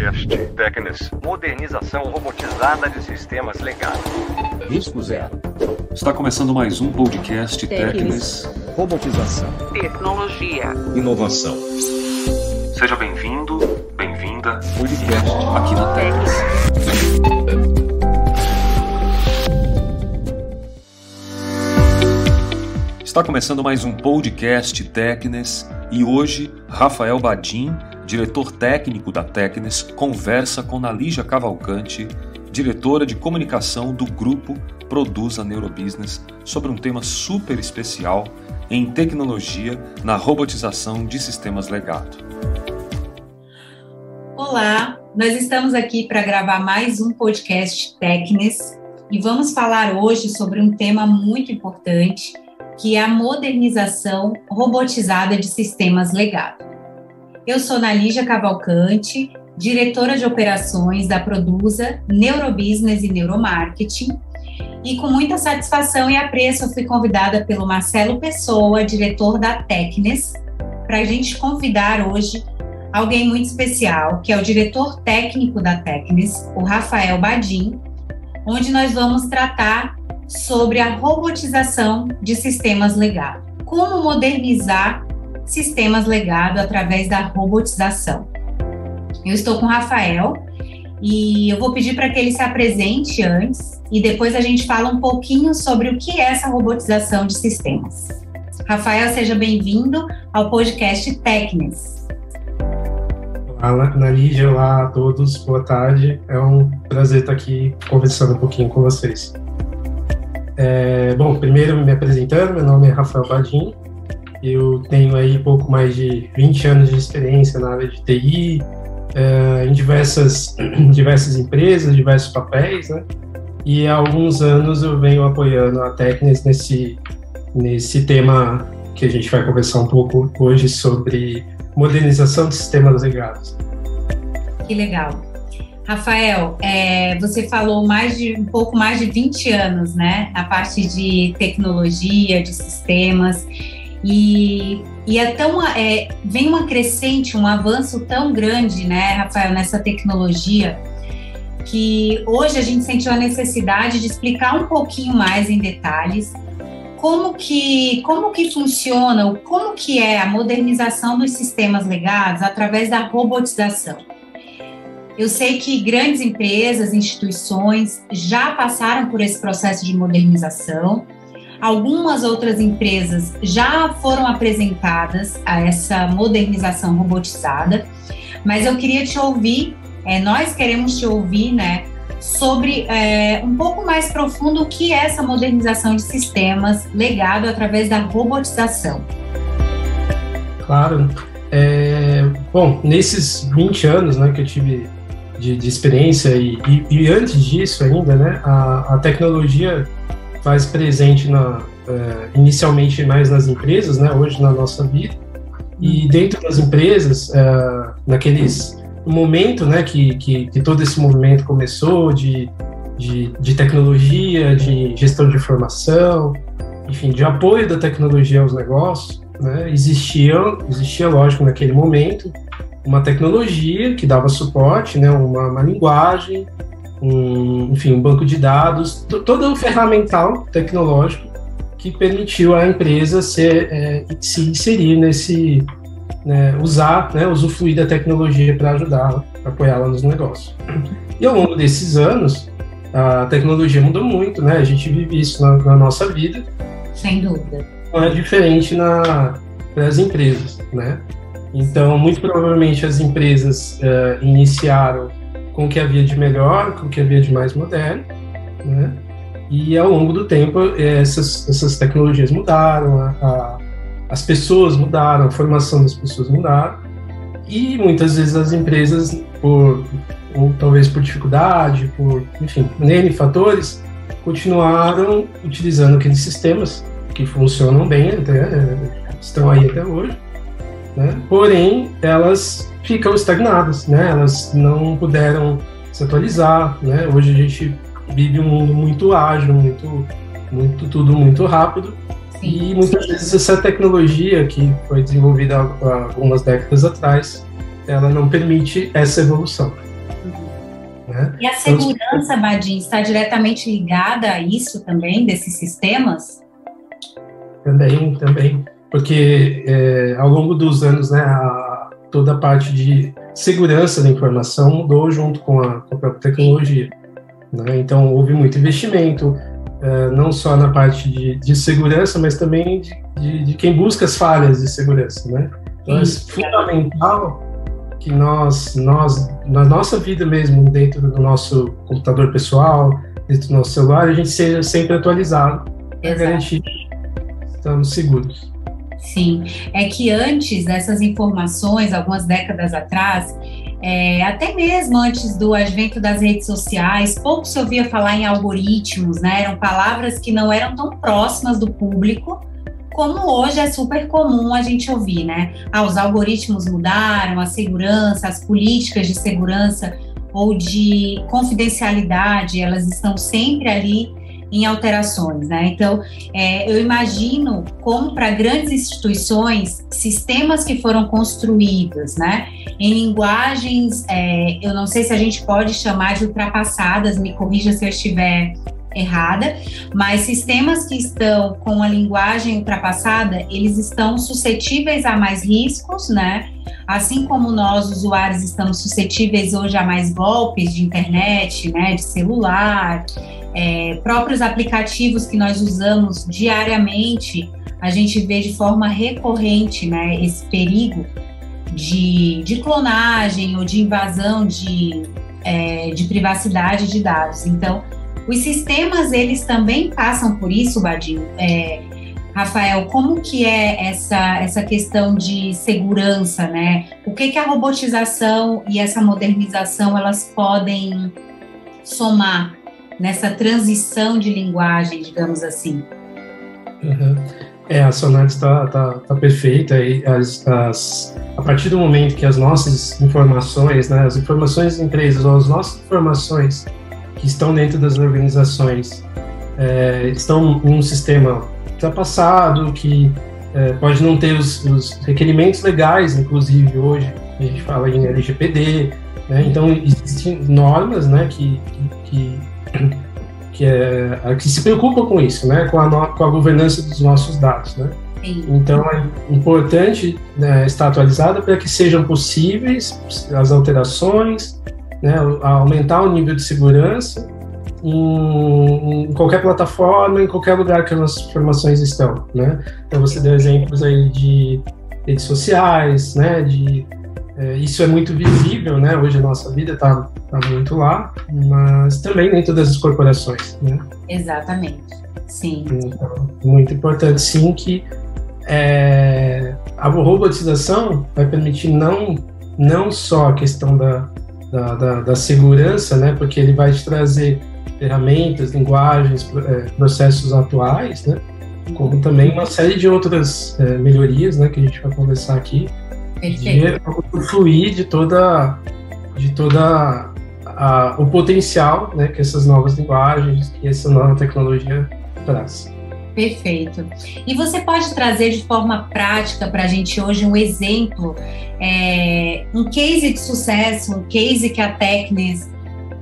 podcast Tecnis. Modernização robotizada de sistemas legais. Risco zero. Está começando mais um podcast Tecnis. Robotização. Tecnologia. Inovação. Seja bem-vindo, bem-vinda Podcast. aqui na Tecnis. Está começando mais um podcast Tecnis e hoje Rafael Badim, diretor técnico da Tecnis, conversa com Nalija Cavalcante, diretora de comunicação do grupo Produza Neurobusiness, sobre um tema super especial em tecnologia na robotização de sistemas legado. Olá, nós estamos aqui para gravar mais um podcast Tecnis e vamos falar hoje sobre um tema muito importante, que é a modernização robotizada de sistemas legado. Eu sou Nalígia Cavalcante, diretora de operações da Produza Neurobusiness e Neuromarketing, e com muita satisfação e apreço eu fui convidada pelo Marcelo Pessoa, diretor da Tecnis, para a gente convidar hoje alguém muito especial, que é o diretor técnico da Tecnis, o Rafael Badim, onde nós vamos tratar sobre a robotização de sistemas legado. Como modernizar sistemas legado através da robotização. Eu estou com o Rafael e eu vou pedir para que ele se apresente antes e depois a gente fala um pouquinho sobre o que é essa robotização de sistemas. Rafael, seja bem-vindo ao podcast Tecnis. Olá, Narígia, olá a todos, boa tarde. É um prazer estar aqui conversando um pouquinho com vocês. É, bom, primeiro me apresentando, meu nome é Rafael Badim, eu tenho aí pouco mais de 20 anos de experiência na área de TI, é, em diversas, diversas empresas, diversos papéis, né? E há alguns anos eu venho apoiando a Tecnis nesse, nesse tema que a gente vai conversar um pouco hoje sobre modernização de sistemas legados. Que legal. Rafael, é, você falou mais de um pouco mais de 20 anos, né, na parte de tecnologia, de sistemas, e, e é tão é, vem uma crescente, um avanço tão grande, né, Rafael, nessa tecnologia, que hoje a gente sentiu a necessidade de explicar um pouquinho mais em detalhes como que como que funciona, como que é a modernização dos sistemas legados através da robotização. Eu sei que grandes empresas, instituições já passaram por esse processo de modernização. Algumas outras empresas já foram apresentadas a essa modernização robotizada, mas eu queria te ouvir, é, nós queremos te ouvir, né, sobre é, um pouco mais profundo o que é essa modernização de sistemas legado através da robotização. Claro. É, bom, nesses 20 anos né, que eu tive de, de experiência e, e, e, antes disso ainda, né, a, a tecnologia faz presente na, é, inicialmente mais nas empresas, né, hoje na nossa vida, e dentro das empresas, é, naqueles momento né, que, que, que, todo esse movimento começou de, de, de tecnologia, de gestão de informação, enfim, de apoio da tecnologia aos negócios, né, existia, existia, lógico, naquele momento, uma tecnologia que dava suporte, né, uma, uma linguagem, um, enfim, um banco de dados, todo um ferramental tecnológico que permitiu à empresa ser, é, se inserir nesse, né, usar, né, usufruir da tecnologia para ajudá-la, apoiá-la nos negócios. E ao longo desses anos, a tecnologia mudou muito, né? A gente vive isso na, na nossa vida. Sem dúvida. Não é diferente na, nas empresas, né? Então, muito provavelmente as empresas uh, iniciaram com o que havia de melhor, com o que havia de mais moderno, né? E ao longo do tempo, essas, essas tecnologias mudaram, a, a, as pessoas mudaram, a formação das pessoas mudaram, e muitas vezes as empresas, por, ou talvez por dificuldade, por, enfim, N fatores, continuaram utilizando aqueles sistemas que funcionam bem, até, estão aí até hoje, né? Porém, elas ficam estagnadas, né? Elas não puderam se atualizar, né? Hoje a gente vive um mundo muito ágil, muito, muito tudo muito rápido. Sim. E muitas vezes essa tecnologia que foi desenvolvida há algumas décadas atrás, ela não permite essa evolução. Né? E a então, segurança, então, Badim, está diretamente ligada a isso também, desses sistemas? Também, também. Porque é, ao longo dos anos, né, a, toda a parte de segurança da informação mudou junto com a, com a própria tecnologia. Né? Então, houve muito investimento, uh, não só na parte de, de segurança, mas também de, de, de, quem busca as falhas de segurança. Né? Então, é fundamental que nós, nós, na nossa vida mesmo, dentro do nosso computador pessoal, dentro do nosso celular, a gente seja sempre atualizado para garantir que estamos seguros. Sim, é que antes dessas informações, algumas décadas atrás, é, até mesmo antes do advento das redes sociais, pouco se ouvia falar em algoritmos, né? Eram palavras que não eram tão próximas do público como hoje é super comum a gente ouvir, né? Ah, os algoritmos mudaram, a segurança, as políticas de segurança ou de confidencialidade, elas estão sempre ali em alterações, né? Então, é, eu imagino como para grandes instituições, sistemas que foram construídos, né, em linguagens, é, eu não sei se a gente pode chamar de ultrapassadas, me corrija se eu estiver errada, mas sistemas que estão com a linguagem ultrapassada, eles estão suscetíveis a mais riscos, né? Assim como nós, usuários, estamos suscetíveis hoje a mais golpes de internet, né, de celular, é, próprios aplicativos que nós usamos diariamente, a gente vê de forma recorrente né, esse perigo de, de clonagem ou de invasão de, é, de privacidade de dados. Então, os sistemas, eles também passam por isso, Badinho. É, Rafael, como que é essa, essa questão de segurança, né? O que, que a robotização e essa modernização, elas podem somar nessa transição de linguagem, digamos assim. Uhum. É, a Sonates está tá, tá perfeita e as, as, a partir do momento que as nossas informações, né, as informações das empresas ou as nossas informações que estão dentro das organizações é, estão em um sistema ultrapassado, que é, pode não ter os, os, requerimentos legais, inclusive hoje a gente fala em LGPD, né, então existem normas né, que, que, que que, é, que se preocupa com isso, né, com a, com a governança dos nossos dados, né. Sim. Então é importante né, estar atualizada para que sejam possíveis as alterações, né, aumentar o nível de segurança em, em, qualquer plataforma, em qualquer lugar que as informações estão, né. Então você deu exemplos aí de redes sociais, né, de é, isso é muito visível, né? Hoje a nossa vida está tá muito lá, mas também nem todas as corporações, né? Exatamente, sim. Então, muito importante, sim, que é, a robotização vai permitir não, não só a questão da, da, da, da segurança, né? Porque ele vai te trazer ferramentas, linguagens, é, processos atuais, né? Como também uma série de outras é, melhorias, né? Que a gente vai conversar aqui, Perfeito. de usufruir de toda, de toda a, o potencial né, que essas novas linguagens, que essa nova tecnologia traz. Perfeito. E você pode trazer de forma prática para a gente hoje um exemplo, é, um case de sucesso, um case que a Tecnes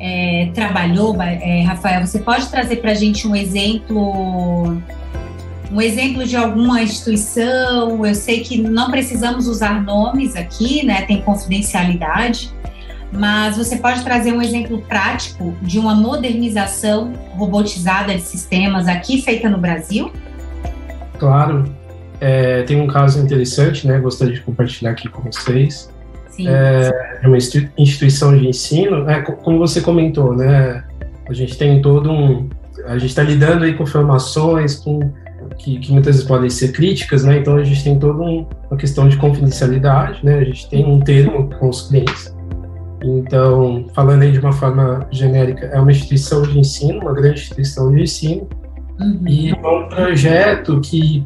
é, trabalhou, é, Rafael? Você pode trazer para a gente um exemplo um exemplo de alguma instituição. Eu sei que não precisamos usar nomes aqui, né? Tem confidencialidade, mas você pode trazer um exemplo prático de uma modernização robotizada de sistemas aqui feita no Brasil? Claro. É, tem um caso interessante, né? Gostaria de compartilhar aqui com vocês. Sim. É, é uma instituição de ensino, é, como você comentou, né? A gente tem todo um, a gente está lidando aí com formações, com que, que, muitas vezes podem ser críticas, né? Então a gente tem toda um, uma questão de confidencialidade, né? A gente tem um termo com os clientes. Então, falando aí de uma forma genérica, é uma instituição de ensino, uma grande instituição de ensino, uhum. e é um projeto que,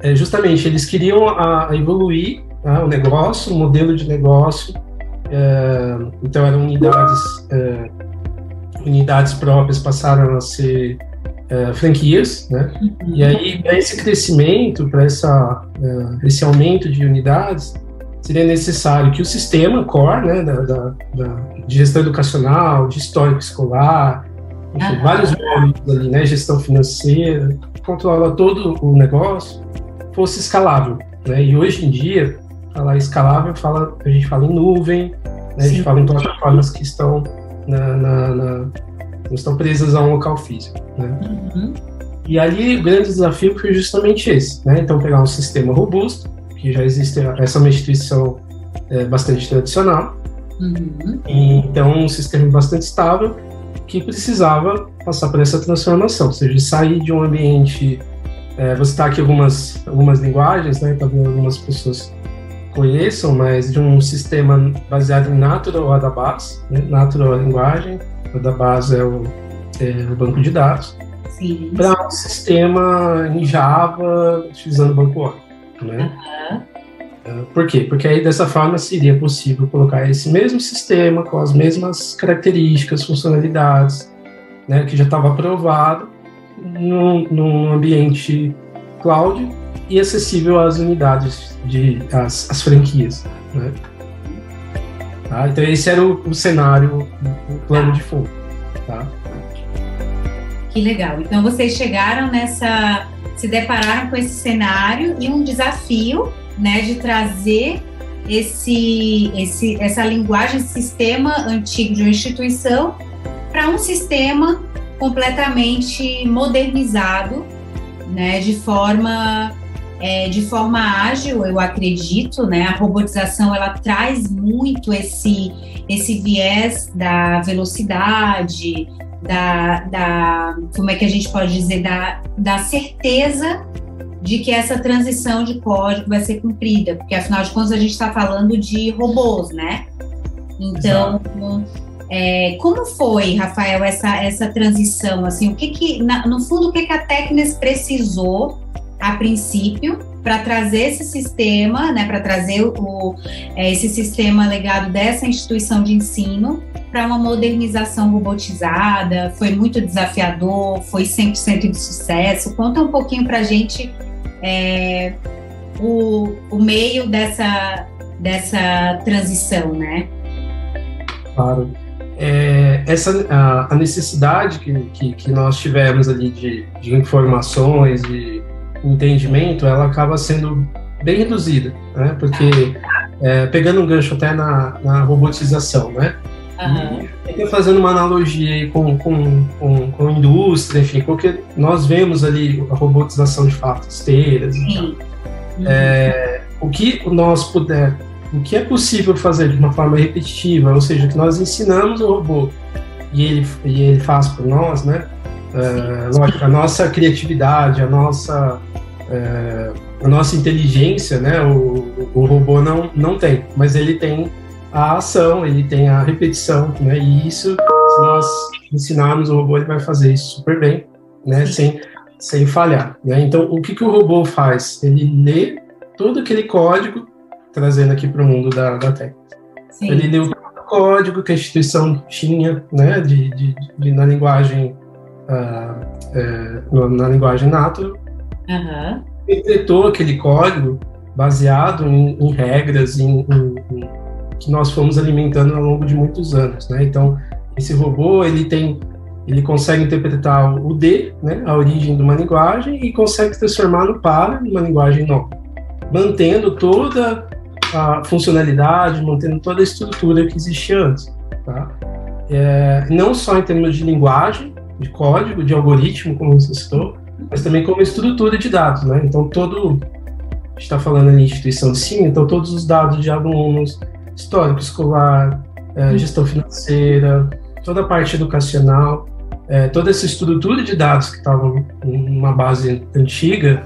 é, justamente, eles queriam a, a evoluir tá? o negócio, o modelo de negócio. É, então, eram unidades, é, unidades próprias passaram a ser uh, franquias, né? E aí, para esse crescimento, para essa uh, esse aumento de unidades, seria necessário que o sistema core, né, da, da, da de gestão educacional, de histórico escolar, enfim, uhum. vários módulos ali, né, gestão financeira, controla todo o negócio, fosse escalável. Né? E hoje em dia, falar escalável, fala, a gente fala em nuvem, né, a gente fala em plataformas que estão, na, na, na, não estão presas a um local físico. Né? Uhum. E ali o grande desafio foi justamente esse, né? Então pegar um sistema robusto, que já existe, essa é uma instituição é, bastante tradicional, uhum. e, então um sistema bastante estável, que precisava passar por essa transformação, ou seja, sair de um ambiente. É, vou citar aqui algumas, algumas linguagens, né? Talvez algumas pessoas conheçam, mas de um sistema baseado em Natural Database, né? Natural é a linguagem, Database é o, é o banco de dados, para um sistema em Java utilizando o banco Oracle, né? Uhum. Por quê? Porque aí dessa forma seria possível colocar esse mesmo sistema com as mesmas características, funcionalidades, né, que já estava aprovado num, num, ambiente cloud e acessível às unidades de as, as franquias, né? Tá? Então esse era o, o cenário, o plano de fundo, tá? Que legal. Então vocês chegaram nessa, se depararam com esse cenário e um desafio, né, de trazer esse, esse, essa linguagem, sistema antigo de uma instituição para um sistema completamente modernizado, né, de forma é, de forma ágil, eu acredito, né? A robotização ela traz muito esse esse viés da velocidade, da, da como é que a gente pode dizer, da, da certeza de que essa transição de código vai ser cumprida, porque afinal de contas a gente está falando de robôs, né? Então, é, como foi, Rafael, essa, essa transição? Assim, o que que, na, no fundo, o que, que a Tecnes precisou a princípio para trazer esse sistema, né, para trazer o, é, esse sistema legado dessa instituição de ensino para uma modernização robotizada? Foi muito desafiador? Foi 100% de sucesso? Conta um pouquinho para a gente é, o, o meio dessa, dessa transição, né? Claro. É, essa, a, a necessidade que, que, que, nós tivemos ali de, de informações, de entendimento, ela acaba sendo bem reduzida, né? Porque é, pegando um gancho até na, na robotização, né? Uhum. fazendo uma analogia com, com, com, com a indústria, enfim, porque nós vemos ali a robotização de fato, esteiras e tal. Uhum. É, o que nós puder, o que é possível fazer de uma forma repetitiva, ou seja, que nós ensinamos o robô e ele, e ele faz por nós, né? É, lógico, a nossa criatividade, a nossa, é, a nossa inteligência, né? O, o robô não, não tem, mas ele tem a ação, ele tem a repetição, né? E isso, se nós ensinarmos o robô, ele vai fazer isso super bem, né? Sem, sem falhar, né? Então, o que, que o robô faz? Ele lê todo aquele código, trazendo aqui para o mundo da, da técnica. Sim. Ele lê o código que a instituição tinha, né? De, de, de na linguagem uh, uh, na linguagem natural. Uhum. Interpretou aquele código baseado em, em regras, em, em, em que nós fomos alimentando ao longo de muitos anos, né? Então, esse robô, ele tem ele consegue interpretar o D, né, a origem de uma linguagem, e consegue transformar no para uma linguagem nova, mantendo toda a funcionalidade, mantendo toda a estrutura que existia antes. Tá? É, não só em termos de linguagem, de código, de algoritmo, como você citou, mas também como estrutura de dados. Né? Então, todo. A gente está falando em instituição de ensino, então todos os dados de alunos, histórico escolar, é, gestão financeira, toda a parte educacional, é, toda essa estrutura de dados que estavam numa base antiga,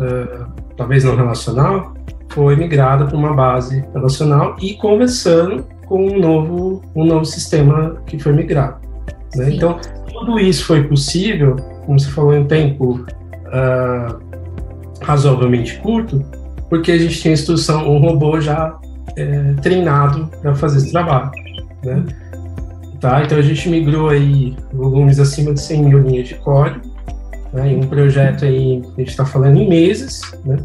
é, talvez não relacional, foi migrada para uma base relacional e conversando com um novo, um novo sistema que foi migrado. Né? Então, tudo isso foi possível, como você falou, em tempo uh, razoavelmente curto, porque a gente tinha instrução, um robô já é, treinado para fazer esse trabalho, né? Tá, então a gente migrou aí volumes acima de 100 mil linhas de código, né, em um projeto aí, a gente está falando em meses, né?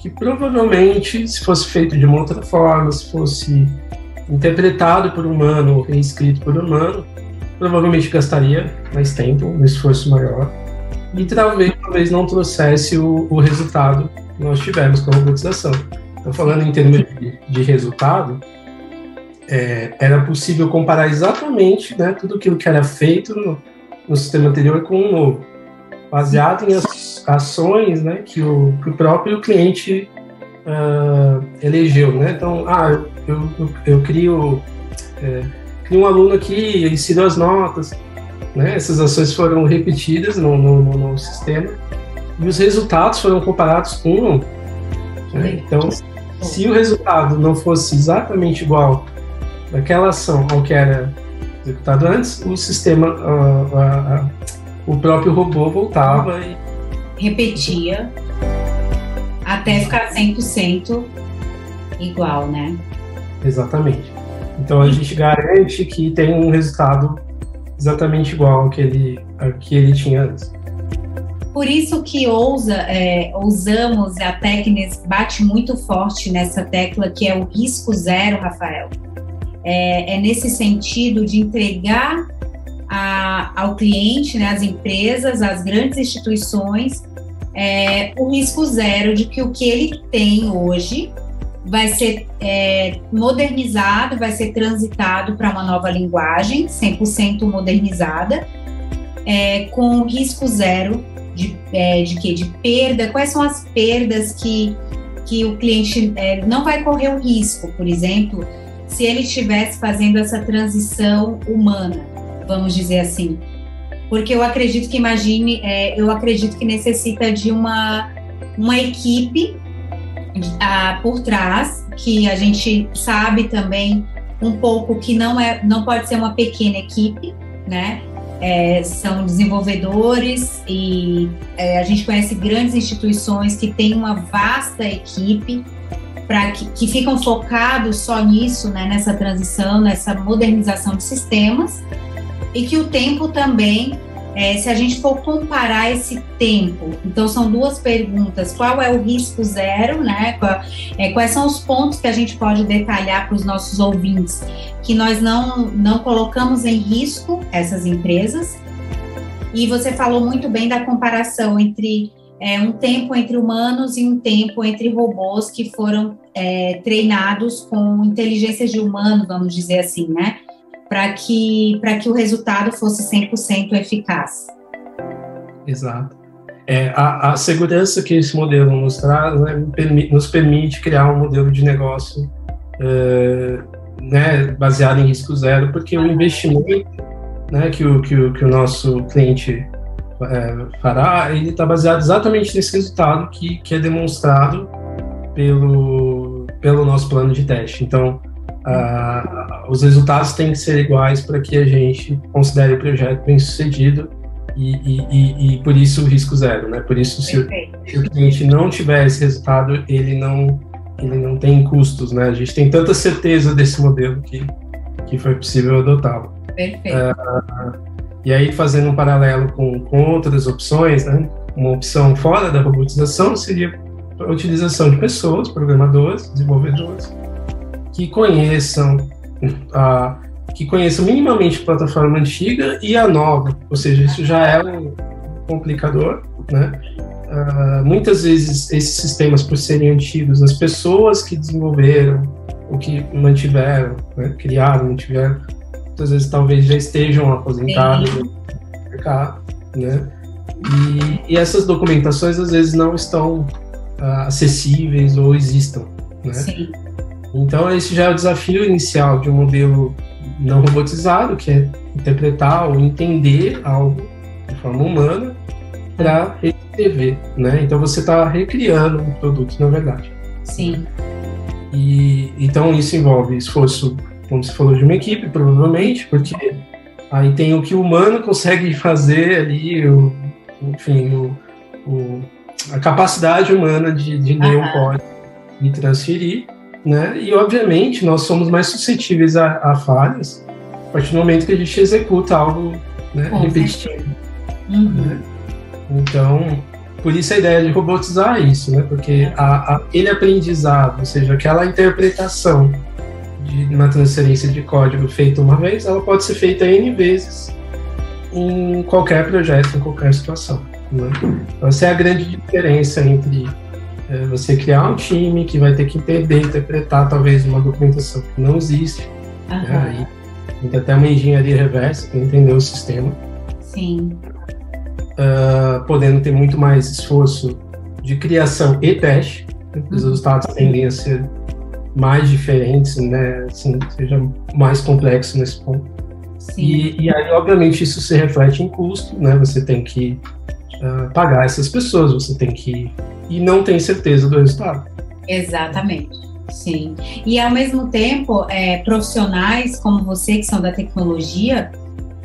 Que provavelmente, se fosse feito de uma outra forma, se fosse interpretado por humano ou reescrito por humano, provavelmente gastaria mais tempo, um esforço maior, e talvez, talvez não trouxesse o, o resultado que nós tivemos com a robotização. Então, falando em termos de, de resultado, é, era possível comparar exatamente né, tudo aquilo que era feito no, no sistema anterior com o novo, baseado em ações né, que, o, que o próprio cliente uh, elegeu. Né? Então, ah, eu, eu, eu crio, é, crio um aluno aqui, ensino as notas, né? essas ações foram repetidas no, no, no, sistema e os resultados foram comparados com né? Então, se o resultado não fosse exatamente igual daquela ação ao que era executado antes, o sistema, uh, uh, o próprio robô voltava e repetia até ficar 100% igual, né? Exatamente. Então a gente garante que tem um resultado exatamente igual ao que ele, ao que ele tinha antes. Por isso que ousa, é, ousamos, a Tecnes bate muito forte nessa tecla que é o risco zero, Rafael. É, é nesse sentido de entregar a, ao cliente, né, às empresas, às grandes instituições, é, o risco zero de que o que ele tem hoje vai ser é, modernizado, vai ser transitado para uma nova linguagem, 100% modernizada, é, com risco zero de, é, de quê? De perda? Quais são as perdas que, que o cliente é, não vai correr o risco, por exemplo, se ele estivesse fazendo essa transição humana, vamos dizer assim? Porque eu acredito que imagine, é, eu acredito que necessita de uma, uma equipe a, por trás, que a gente sabe também um pouco que não é, não pode ser uma pequena equipe, né? é, são desenvolvedores e é, a gente conhece grandes instituições que têm uma vasta equipe para que, que ficam focados só nisso, né, nessa transição, nessa modernização de sistemas e que o tempo também é, se a gente for comparar esse tempo, então são duas perguntas: qual é o risco zero, né? É, quais são os pontos que a gente pode detalhar para os nossos ouvintes que nós não, não colocamos em risco essas empresas? E você falou muito bem da comparação entre é, um tempo entre humanos e um tempo entre robôs que foram é, treinados com inteligências de humano, vamos dizer assim, né? Para que, que o resultado fosse 100% eficaz. Exato. É, a, a, segurança que esse modelo nos traz né, nos permite criar um modelo de negócio é, né, baseado em risco zero, porque o investimento né, que, o, que, o, que o nosso cliente é, fará, ele está baseado exatamente nesse resultado que, que é demonstrado pelo, pelo nosso plano de teste. Então, Uh, os resultados têm que ser iguais para que a gente considere o projeto bem sucedido e, e, e, e por isso o risco zero, né? Por isso se, se, o cliente não tiver esse resultado, ele não ele não tem custos, né? A gente tem tanta certeza desse modelo que que foi possível adotá-lo. Perfeito. Uh, e aí fazendo um paralelo com, com outras opções, né? Uma opção fora da robotização seria a utilização de pessoas, programadores, desenvolvedores que conheçam a que conheçam minimamente a plataforma antiga e a nova, ou seja, isso já é um complicador, né? Uh, muitas vezes esses sistemas, por serem antigos, as pessoas que desenvolveram, ou que mantiveram, né, criaram, mantiveram, muitas vezes talvez já estejam aposentados no mercado, né? E, e, essas documentações às vezes não estão uh, acessíveis ou existam, né? Sim. Então, esse já é o desafio inicial de um modelo não robotizado, que é interpretar ou entender algo de forma humana para reescrever, né? Então, você está recriando um produto, na verdade. Sim. E, então, isso envolve esforço, como você falou, de uma equipe, provavelmente, porque aí tem o que o humano consegue fazer ali, o, enfim, o, o, a capacidade humana de, de ler um código e transferir, né? E obviamente nós somos mais suscetíveis a, a falhas a partir do momento que a gente executa algo né, repetitivo. Uhum. Né? Então, por isso a ideia de robotizar isso, né? Porque a, a, aquele aprendizado, ou seja, aquela interpretação de uma transferência de código feita uma vez, ela pode ser feita N vezes em qualquer projeto, em qualquer situação. Né? Então, essa é a grande diferença entre é, você criar um time que vai ter que entender, interpretar talvez uma documentação que não existe, uhum. né? Tem até uma engenharia reversa para entender o sistema. Sim. Uh, podendo ter muito mais esforço de criação e teste, né? os resultados tendem a ser mais diferentes, né, assim, seja mais complexo nesse ponto. E, e, aí, obviamente, isso se reflete em custo, né? Você tem que uh, pagar essas pessoas, você tem que e não tem certeza do resultado. Exatamente. Sim. E ao mesmo tempo, é, profissionais como você que são da tecnologia,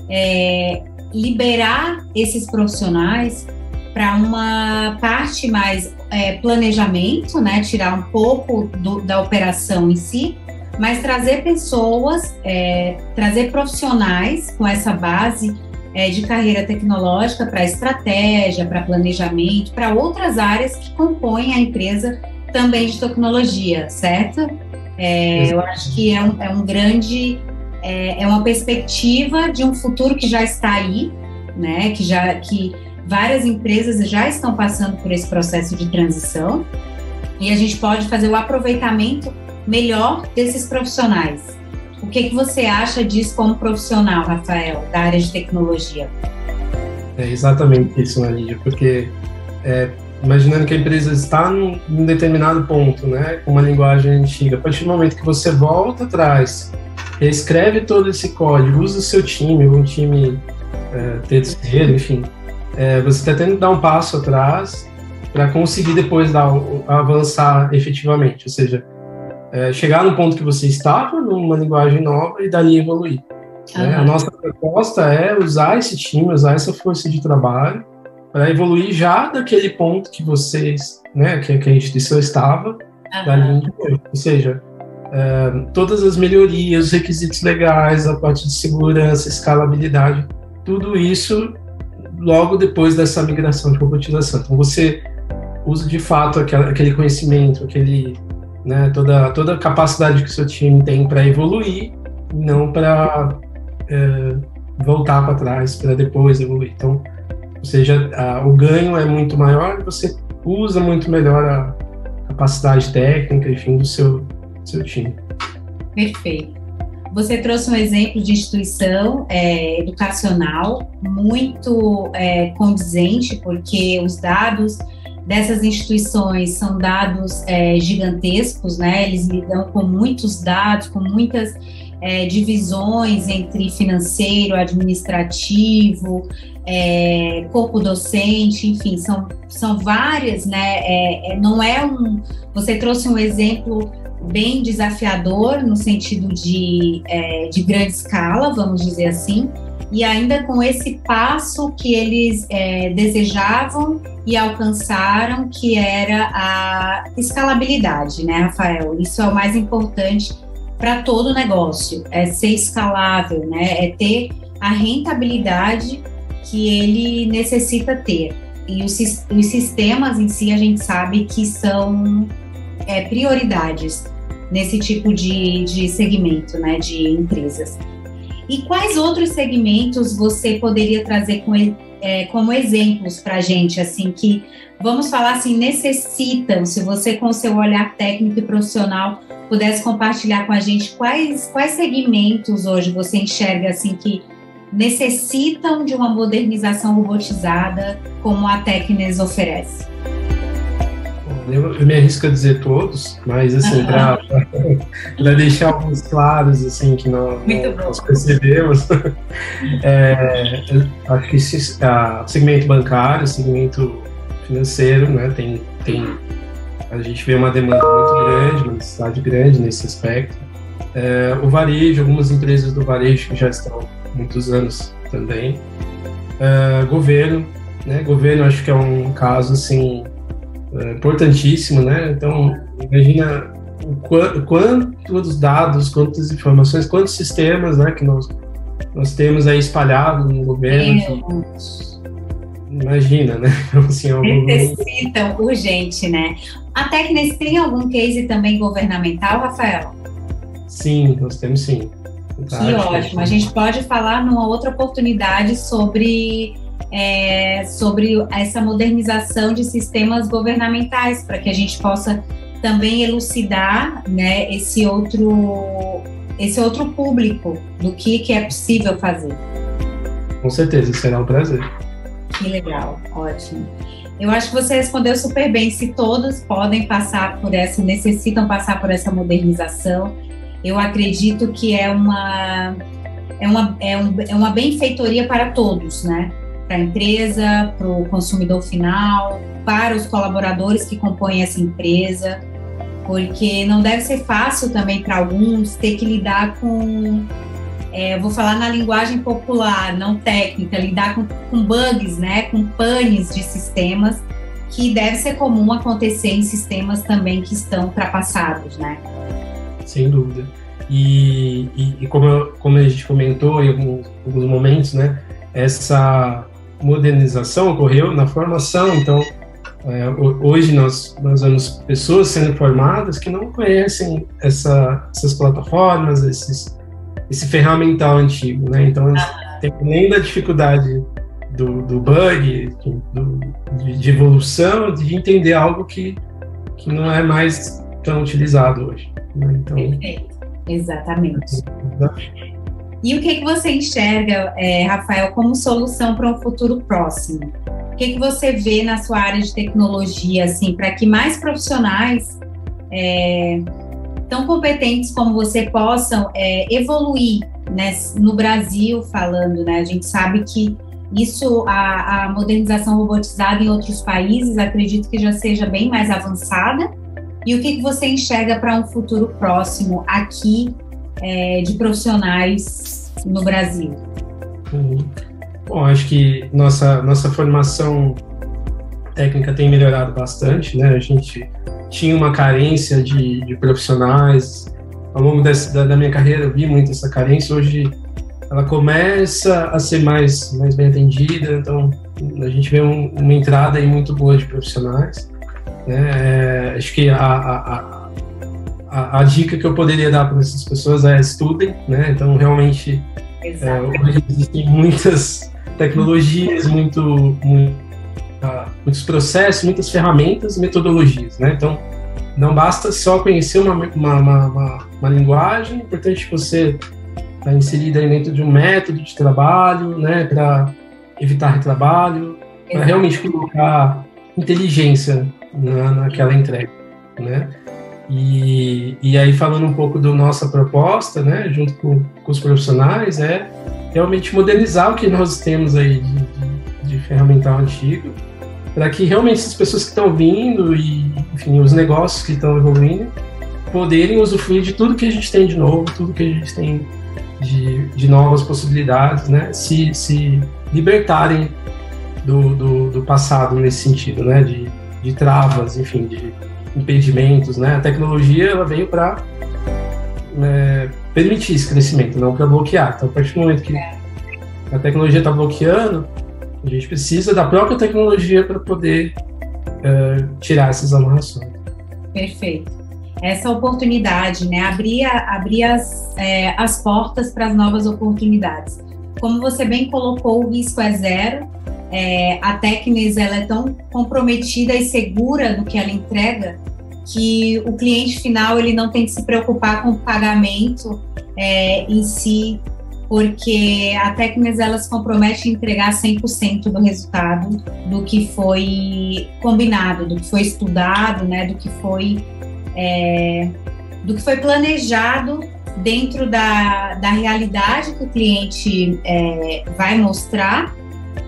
é, liberar esses profissionais para uma parte mais é, planejamento, né? Tirar um pouco do, da operação em si, mas trazer pessoas, é, trazer profissionais com essa base é, de carreira tecnológica para estratégia, para planejamento, para outras áreas que compõem a empresa também de tecnologia, certo? É, eu acho que é um, é um grande, é, é, uma perspectiva de um futuro que já está aí, né? Que já que várias empresas já estão passando por esse processo de transição e a gente pode fazer o aproveitamento melhor desses profissionais. O que, que você acha disso como profissional, Rafael, da área de tecnologia? É exatamente isso, Lídia, porque é, imaginando que a empresa está num, num, determinado ponto, né, com uma linguagem antiga, a partir do momento que você volta atrás, reescreve todo esse código, usa o seu time, um time é, terceiro, enfim, é, você está tendo que dar um passo atrás para conseguir depois dar, avançar efetivamente, ou seja, é, chegar no ponto que você estava, numa linguagem nova, e dali evoluir. Uhum. Né? A nossa proposta é usar esse time, usar essa força de trabalho para evoluir já daquele ponto que vocês, né, que, que a instituição estava, uhum. dali em diante. Ou seja, é, todas as melhorias, os requisitos legais, a parte de segurança, escalabilidade, tudo isso logo depois dessa migração de robotização. Então, você usa de fato aquele conhecimento, aquele né? Toda, toda a capacidade que o seu time tem para evoluir, não para é, voltar para trás, para depois evoluir. Então, ou seja, a, o ganho é muito maior você usa muito melhor a capacidade técnica, enfim, do seu, seu time. Perfeito. Você trouxe um exemplo de instituição é, educacional muito é, condizente, porque os dados dessas instituições são dados é, gigantescos, né? Eles lidam com muitos dados, com muitas é, divisões entre financeiro, administrativo, é, corpo docente, enfim, são, são várias, né? É, é, não é um. Você trouxe um exemplo bem desafiador no sentido de, é, de grande escala, vamos dizer assim, e ainda com esse passo que eles é, desejavam e alcançaram, que era a escalabilidade, né, Rafael? Isso é o mais importante para todo negócio, é ser escalável, né? É ter a rentabilidade que ele necessita ter. E os, os sistemas em si a gente sabe que são é, prioridades nesse tipo de, de segmento, né, de empresas. E quais outros segmentos você poderia trazer com, é, como exemplos para a gente, assim, que, vamos falar assim, necessitam, se você com seu olhar técnico e profissional pudesse compartilhar com a gente, quais, quais segmentos hoje você enxerga, assim, que necessitam de uma modernização robotizada como a Tecnes oferece? Eu, eu, me arrisco a dizer todos, mas assim, para deixar alguns claros, assim, que não, nós percebemos, é, acho que esse, a, segmento bancário, segmento financeiro, né, tem, tem, a gente vê uma demanda muito grande, uma necessidade grande nesse aspecto. É, o varejo, algumas empresas do varejo que já estão há muitos anos também. É, governo, né, governo acho que é um caso, assim, é, importantíssimo, né? Então, imagina o quantos dados, quantas informações, quantos sistemas, né, que nós, nós temos aí espalhados no governo. imagina, né? Então, assim, algum... Necessitam urgente, né? A Tecnes tem algum case também governamental, Rafael? Sim, nós temos sim. Que ótimo. A gente pode falar numa outra oportunidade sobre, é, sobre essa modernização de sistemas governamentais, para que a gente possa também elucidar né, esse, outro, esse outro público do que, que é possível fazer. Com certeza, será um prazer. Que legal, ótimo. Eu acho que você respondeu super bem. Se todos podem passar por essa, necessitam passar por essa modernização, eu acredito que é uma é uma, é, um, é uma benfeitoria para todos, né? Para a empresa, para o consumidor final, para os colaboradores que compõem essa empresa, porque não deve ser fácil também para alguns ter que lidar com é, vou falar na linguagem popular, não técnica, lidar com, com bugs, né, com panes de sistemas, que deve ser comum acontecer em sistemas também que estão ultrapassados, né? Sem dúvida. E, e, e como, como a gente comentou em alguns, alguns momentos, né, essa modernização ocorreu na formação, então é, hoje nós, nós vemos pessoas sendo formadas que não conhecem essa, essas plataformas, esses esse ferramental antigo, né? Então, tem além da dificuldade do, do bug, do, de, de, evolução, de entender algo que, que não é mais tão utilizado hoje. Né? Então, Perfeito, exatamente. E o que, que você enxerga, é, Rafael, como solução para um futuro próximo? O que, que você vê na sua área de tecnologia, assim, para que mais profissionais é, tão competentes como você possam é, evoluir né, no Brasil falando, né? A gente sabe que isso, a, a, modernização robotizada em outros países, acredito que já seja bem mais avançada. E o que, que você enxerga para um futuro próximo aqui é, de profissionais no Brasil? Uhum. Bom, acho que nossa, nossa formação técnica tem melhorado bastante, né? A gente tinha uma carência de, de profissionais. Ao longo desse, da, da, minha carreira, eu vi muito essa carência. Hoje, ela começa a ser mais, mais bem atendida. Então, a gente vê um, uma entrada aí muito boa de profissionais. Né? É, acho que a, a, a, a, dica que eu poderia dar para essas pessoas é estudem. Né? Então, realmente, é, hoje existem muitas tecnologias, muito, muito muitos processos, muitas ferramentas e metodologias, né? Então, não basta só conhecer uma, uma, uma, uma linguagem, é importante você está inserido aí dentro de um método de trabalho, né? Para evitar retrabalho, para realmente colocar inteligência na, naquela entrega, né? E, e aí falando um pouco da nossa proposta, né, junto com, com os profissionais, é realmente modernizar o que nós temos aí de, de, de ferramental antigo para que realmente as pessoas que estão vindo e, enfim, os negócios que estão evoluindo poderem usufruir de tudo que a gente tem de novo, tudo que a gente tem de, de novas possibilidades, né? Se, se libertarem do, do, do passado nesse sentido, né? De, de travas, enfim, de impedimentos, né? A tecnologia ela veio para é, permitir esse crescimento, não para bloquear. Então, a partir do momento que a tecnologia está bloqueando, a gente precisa da própria tecnologia para poder uh, tirar essas amarrações. Perfeito. Essa oportunidade, né? Abrir, abrir as, é, as portas para as novas oportunidades. Como você bem colocou, o risco é zero. É, a Tecnis ela é tão comprometida e segura no que ela entrega que o cliente final ele não tem que se preocupar com o pagamento é, em si porque a Tecnes ela se compromete a entregar 100% do resultado do que foi combinado, do que foi estudado, né, do que foi é, do que foi planejado dentro da, da realidade que o cliente é, vai mostrar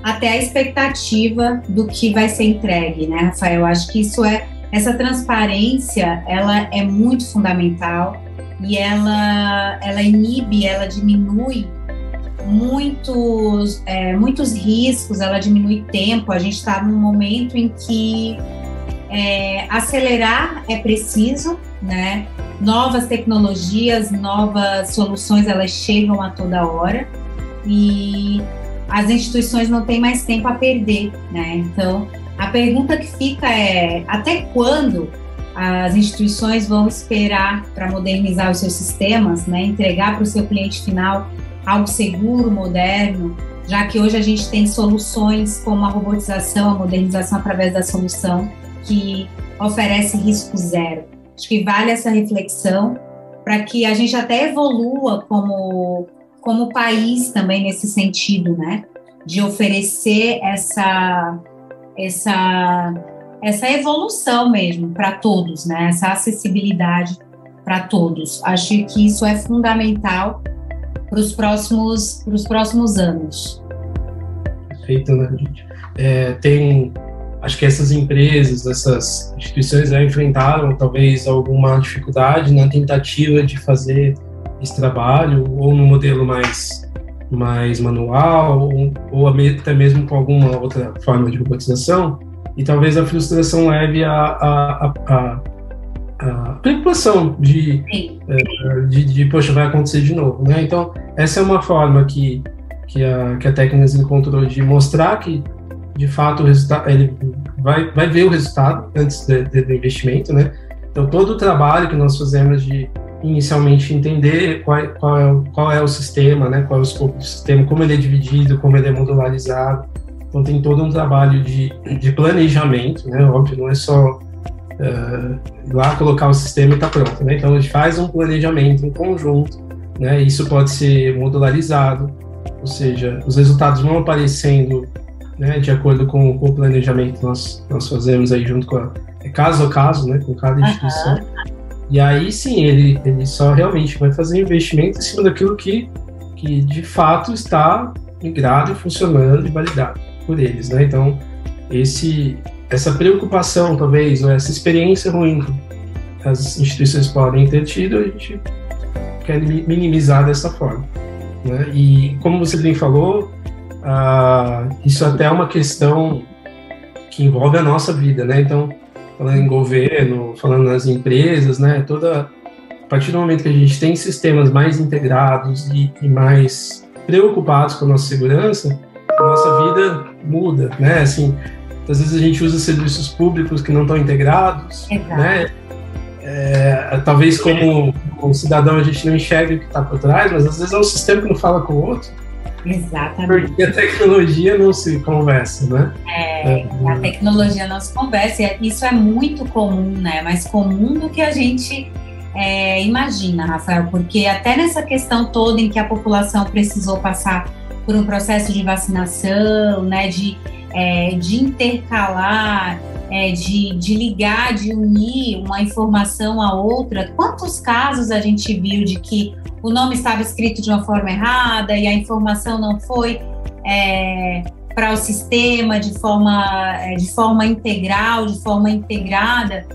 até a expectativa do que vai ser entregue, né, Rafael? Eu acho que isso é essa transparência, ela é muito fundamental e ela, ela inibe, ela diminui muitos, é, muitos riscos, ela diminui tempo. A gente está num momento em que é, acelerar é preciso, né? Novas tecnologias, novas soluções, elas chegam a toda hora. E as instituições não têm mais tempo a perder, né? Então, a pergunta que fica é até quando as instituições vão esperar para modernizar os seus sistemas, né? Entregar para o seu cliente final algo seguro, moderno, já que hoje a gente tem soluções como a robotização, a modernização através da solução, que oferece risco zero. Acho que vale essa reflexão para que a gente até evolua como, como país também nesse sentido, né? De oferecer essa, essa, essa evolução mesmo para todos, né? Essa acessibilidade para todos. Acho que isso é fundamental para os próximos, próximos anos. Perfeito, né, gente? É, tem, acho que essas empresas, essas instituições já enfrentaram talvez alguma dificuldade na tentativa de fazer esse trabalho, ou no modelo mais, mais manual, ou, ou até mesmo com alguma outra forma de robotização, e talvez a frustração leve a, a, a, a preocupação de, é, de, de, poxa, vai acontecer de novo, né? Então, essa é uma forma que, que a, que a Tecnas encontrou de mostrar que, de fato, o resultado, ele vai, vai ver o resultado antes de, de, do investimento, né? Então, todo o trabalho que nós fazemos de inicialmente entender qual, qual, é, qual é o sistema, né? Qual é o escopo do sistema, como ele é dividido, como ele é modularizado. Então, tem todo um trabalho de, de planejamento, né? Óbvio, não é só uh, lá colocar o sistema e está pronto. Né? Então a gente faz um planejamento em conjunto, né? Isso pode ser modularizado, ou seja, os resultados vão aparecendo né, de acordo com, com, o planejamento que nós, nós fazemos aí junto com a, é caso a caso, né, com cada instituição. Uhum. E aí sim, ele, ele só realmente vai fazer investimento em cima daquilo que, que de fato está migrado, funcionando e validado por eles. Né? Então, esse, essa preocupação, talvez, ou essa experiência ruim que as instituições podem ter tido, a gente quer minimizar dessa forma. Né? E, como você bem falou, ah, isso até é uma questão que envolve a nossa vida, né? Então, falando em governo, falando nas empresas, né? Toda a partir do momento que a gente tem sistemas mais integrados e, e mais preocupados com a nossa segurança, a nossa vida muda, né? Assim, às vezes a gente usa serviços públicos que não estão integrados, Exato. né? É, talvez como, como cidadão a gente não enxerga o que está por trás, mas às vezes é um sistema que não fala com o outro. Exatamente. Porque a tecnologia não se conversa, né? É, é, a tecnologia não se conversa. E isso é muito comum, né? Mais comum do que a gente é, imagina, Rafael, porque até nessa questão toda em que a população precisou passar por um processo de vacinação, né? De é, de intercalar, é, de, de ligar, de unir uma informação a outra. Quantos casos a gente viu de que o nome estava escrito de uma forma errada e a informação não foi é, para o sistema de forma, é, de forma integral, de forma integrada?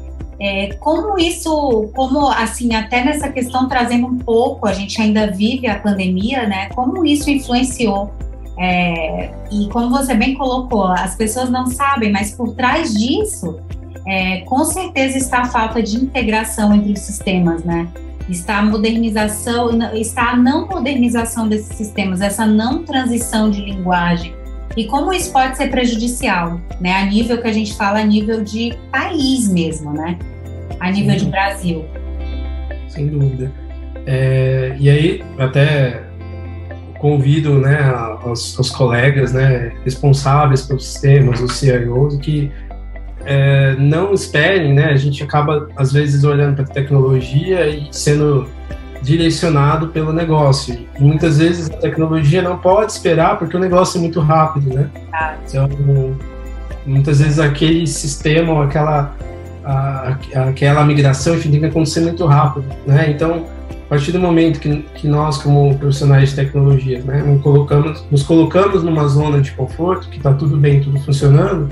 É, como isso, como assim, até nessa questão trazendo um pouco, a gente ainda vive a pandemia, né? Como isso influenciou é, e como você bem colocou, as pessoas não sabem, mas por trás disso, é, com certeza está a falta de integração entre os sistemas, né? Está a modernização, está a não modernização desses sistemas, essa não transição de linguagem. E como isso pode ser prejudicial, né? A nível que a gente fala, a nível de país mesmo, né? A nível Sim. de Brasil. Sem dúvida. É, e aí, até convido né, aos, aos, colegas né, responsáveis pelos sistemas, os CIOs, que é, não esperem, né, a gente acaba às vezes olhando para a tecnologia e sendo direcionado pelo negócio. E muitas vezes a tecnologia não pode esperar porque o negócio é muito rápido, né? Então, muitas vezes aquele sistema ou aquela, a, aquela migração, enfim, tem que acontecer muito rápido, né? Então, partir do momento que, que nós, como profissionais de tecnologia, né, nos, colocamos, nos colocamos numa zona de conforto, que está tudo bem, tudo funcionando,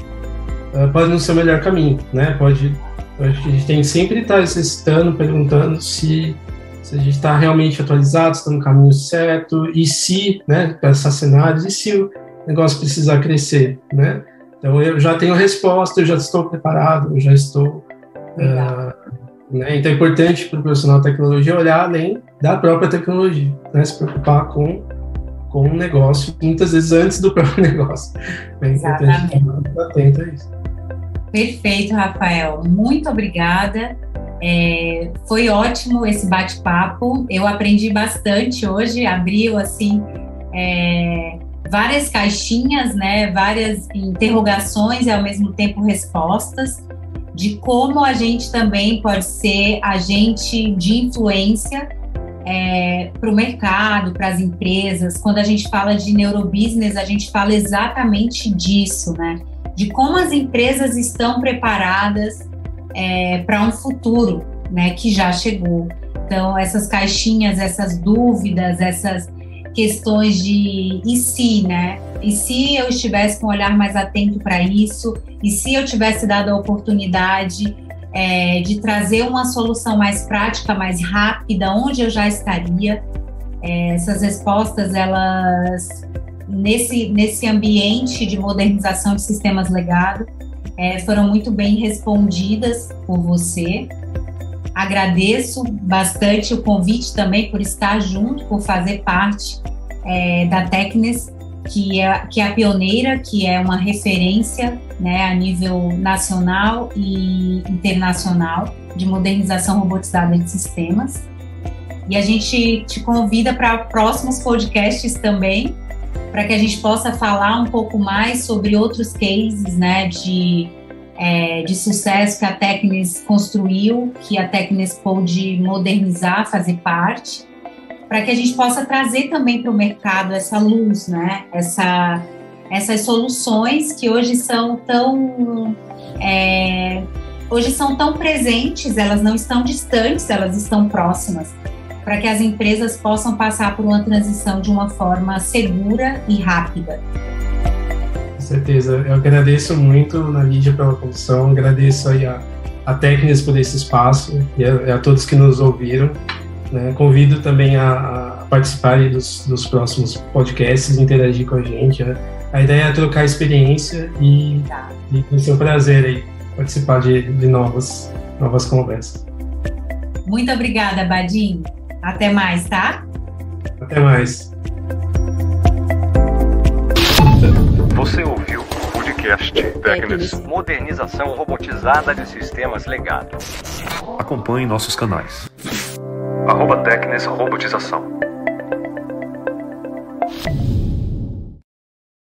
uh, pode não ser o melhor caminho, né? Pode, acho que a gente tem que sempre estar tá exercitando, perguntando se, se a gente está realmente atualizado, se está no caminho certo, e se, né, pensar cenários, e se o negócio precisar crescer, né? Então eu já tenho a resposta, eu já estou preparado, eu já estou uh, né? Então é importante para o profissional de tecnologia olhar além da própria tecnologia, né? se preocupar com, com o negócio, muitas vezes antes do próprio negócio. É importante estar atento a isso. Perfeito, Rafael. Muito obrigada. É, foi ótimo esse bate-papo. Eu aprendi bastante hoje. Abriu assim é, várias caixinhas, né? Várias interrogações e ao mesmo tempo respostas de como a gente também pode ser agente de influência é, para o mercado, para as empresas. Quando a gente fala de neurobusiness, a gente fala exatamente disso, né? De como as empresas estão preparadas é, para um futuro, né? Que já chegou. Então, essas caixinhas, essas dúvidas, essas questões de e se, né? E se eu estivesse com um olhar mais atento para isso? E se eu tivesse dado a oportunidade é, de trazer uma solução mais prática, mais rápida, onde eu já estaria? É, essas respostas, elas nesse nesse ambiente de modernização de sistemas legado, é, foram muito bem respondidas por você. Agradeço bastante o convite também por estar junto, por fazer parte é, da Tecnes, que é, que é a pioneira, que é uma referência né, a nível nacional e internacional de modernização robotizada de sistemas. E a gente te convida para próximos podcasts também, para que a gente possa falar um pouco mais sobre outros cases né, de é, de sucesso que a Tecnis construiu, que a Tecnis pôde modernizar, fazer parte, para que a gente possa trazer também para o mercado essa luz, né? Essa, essas soluções que hoje são tão é, hoje são tão presentes, elas não estão distantes, elas estão próximas, para que as empresas possam passar por uma transição de uma forma segura e rápida certeza. Eu agradeço muito na Lídia pela condição, agradeço aí a, a Técnicas por esse espaço e a, a todos que nos ouviram. Né? Convido também a, a participar dos, dos, próximos podcasts, interagir com a gente. Né? A ideia é trocar experiência e, e vai ser um prazer aí participar de, de novas, novas conversas. Muito obrigada, Badim. Até mais, tá? Até mais. Você ouviu o podcast Tecnis Modernização Robotizada de Sistemas Legado. Acompanhe nossos canais. Arroba Tecnis Robotização.